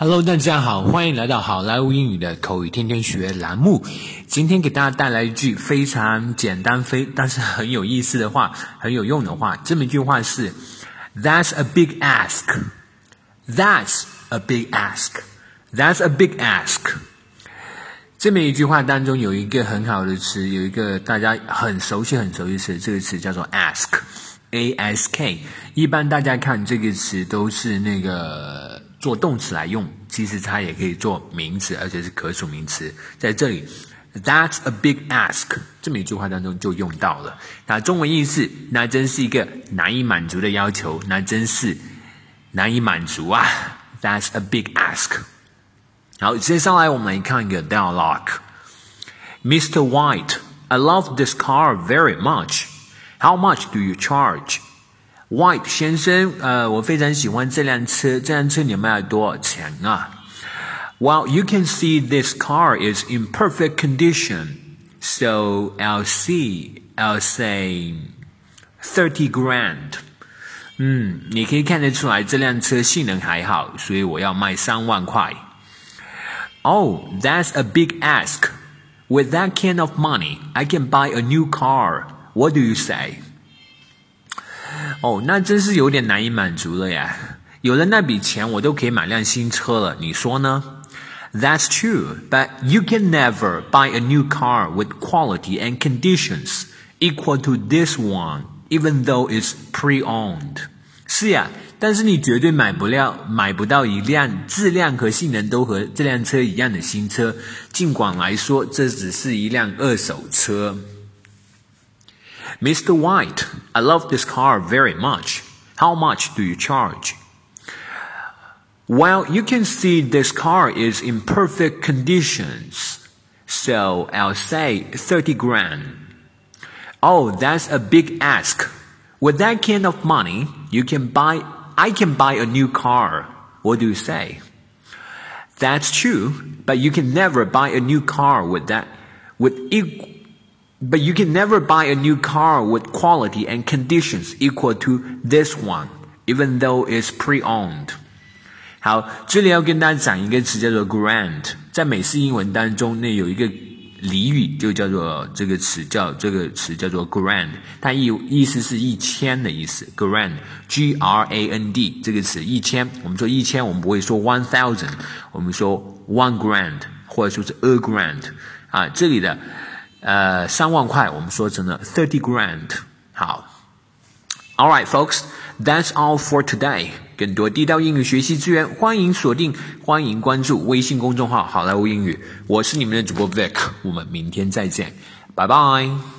Hello，大家好，欢迎来到好莱坞英语的口语天天学栏目。今天给大家带来一句非常简单、非但是很有意思的话，很有用的话。这么一句话是：That's a big ask. That's a big ask. That's a big ask. 这么一句话当中有一个很好的词，有一个大家很熟悉、很熟悉的词，这个词叫做 “ask” ask。一般大家看这个词都是那个。做动词来用，其实它也可以做名词，而且是可数名词。在这里，That's a big ask，这么一句话当中就用到了。那中文意思，那真是一个难以满足的要求，那真是难以满足啊！That's a big ask。好，接下来我们来看一个 dialogue。Mr. White, I love this car very much. How much do you charge? White 先生，呃，我非常喜欢这辆车。这辆车你卖了多少钱啊？Well, you can see this car is in perfect condition, so I'll see, I'll say thirty grand. 嗯，你可以看得出来这辆车性能还好，所以我要卖三万块。Oh, that's a big ask. With that kind of money, I can buy a new car. What do you say? 哦，那真是有点难以满足了呀！有了那笔钱，我都可以买辆新车了，你说呢？That's true, but you can never buy a new car with quality and conditions equal to this one, even though it's pre-owned. 是呀，但是你绝对买不了、买不到一辆质量和性能都和这辆车一样的新车，尽管来说这只是一辆二手车。 Mr. White, I love this car very much. How much do you charge? Well, you can see this car is in perfect conditions. So I'll say 30 grand. Oh, that's a big ask. With that kind of money, you can buy, I can buy a new car. What do you say? That's true, but you can never buy a new car with that, with equal, but you can never buy a new car with quality and conditions equal to this one, even though it's pre-owned. 好，这里要跟大家讲一个词叫做 grand，在美式英文当中，那有一个俚语就叫做这个词叫这个词叫做 grand，它意意思是一千的意思。grand，G R A N D 这个词一千，我们说一千，我们不会说 one thousand，我们说 one grand，或者说是 a grand 啊，这里的。 呃，三万块，我们说成了 thirty grand。好，All right, folks, that's all for today。更多地道英语学习资源，欢迎锁定，欢迎关注微信公众号“好莱坞英语”。我是你们的主播 Vic，我们明天再见，拜拜。